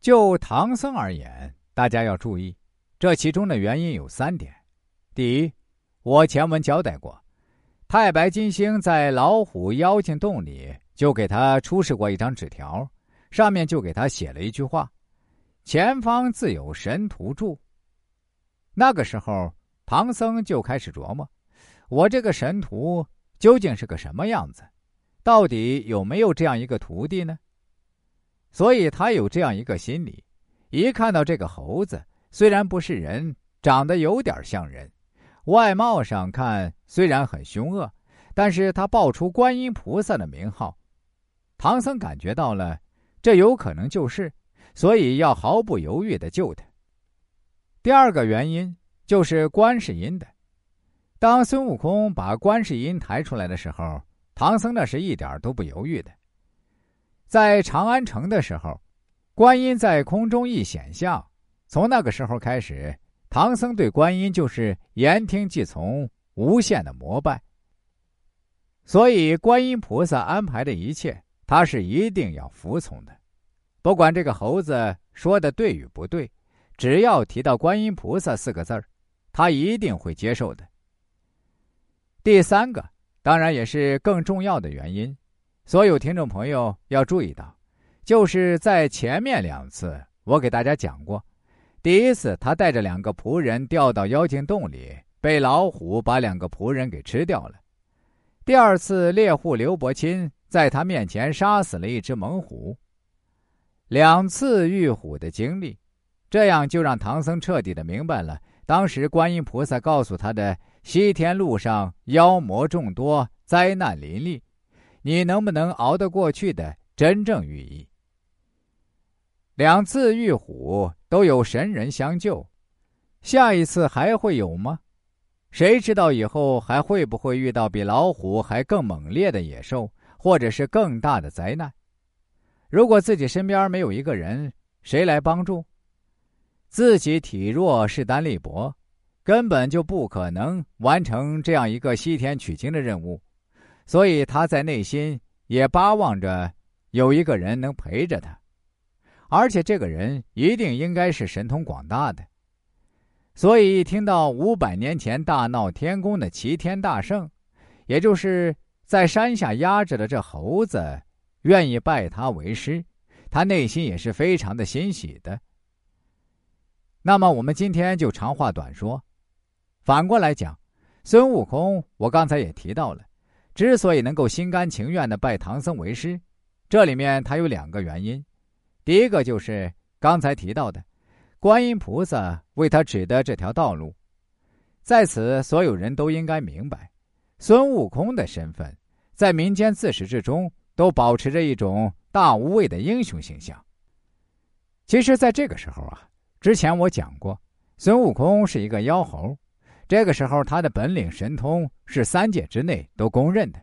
就唐僧而言，大家要注意，这其中的原因有三点：第一，我前文交代过，太白金星在老虎妖精洞里就给他出示过一张纸条，上面就给他写了一句话：“前方自有神图住。”那个时候，唐僧就开始琢磨，我这个神徒究竟是个什么样子？到底有没有这样一个徒弟呢？所以他有这样一个心理：一看到这个猴子，虽然不是人，长得有点像人，外貌上看虽然很凶恶，但是他报出观音菩萨的名号，唐僧感觉到了，这有可能就是，所以要毫不犹豫的救他。第二个原因就是观世音的，当孙悟空把观世音抬出来的时候。唐僧那是一点都不犹豫的。在长安城的时候，观音在空中一显像，从那个时候开始，唐僧对观音就是言听计从，无限的膜拜。所以，观音菩萨安排的一切，他是一定要服从的，不管这个猴子说的对与不对，只要提到观音菩萨四个字儿，他一定会接受的。第三个。当然也是更重要的原因，所有听众朋友要注意到，就是在前面两次我给大家讲过，第一次他带着两个仆人掉到妖精洞里，被老虎把两个仆人给吃掉了；第二次猎户刘伯钦在他面前杀死了一只猛虎。两次遇虎的经历，这样就让唐僧彻底的明白了当时观音菩萨告诉他的。西天路上妖魔众多，灾难林立，你能不能熬得过去的真正寓意？两次遇虎都有神人相救，下一次还会有吗？谁知道以后还会不会遇到比老虎还更猛烈的野兽，或者是更大的灾难？如果自己身边没有一个人，谁来帮助？自己体弱，势单力薄。根本就不可能完成这样一个西天取经的任务，所以他在内心也巴望着有一个人能陪着他，而且这个人一定应该是神通广大的。所以一听到五百年前大闹天宫的齐天大圣，也就是在山下压着的这猴子，愿意拜他为师，他内心也是非常的欣喜的。那么我们今天就长话短说。反过来讲，孙悟空，我刚才也提到了，之所以能够心甘情愿的拜唐僧为师，这里面他有两个原因。第一个就是刚才提到的，观音菩萨为他指的这条道路。在此，所有人都应该明白，孙悟空的身份，在民间自始至终都保持着一种大无畏的英雄形象。其实，在这个时候啊，之前我讲过，孙悟空是一个妖猴。这个时候，他的本领神通是三界之内都公认的。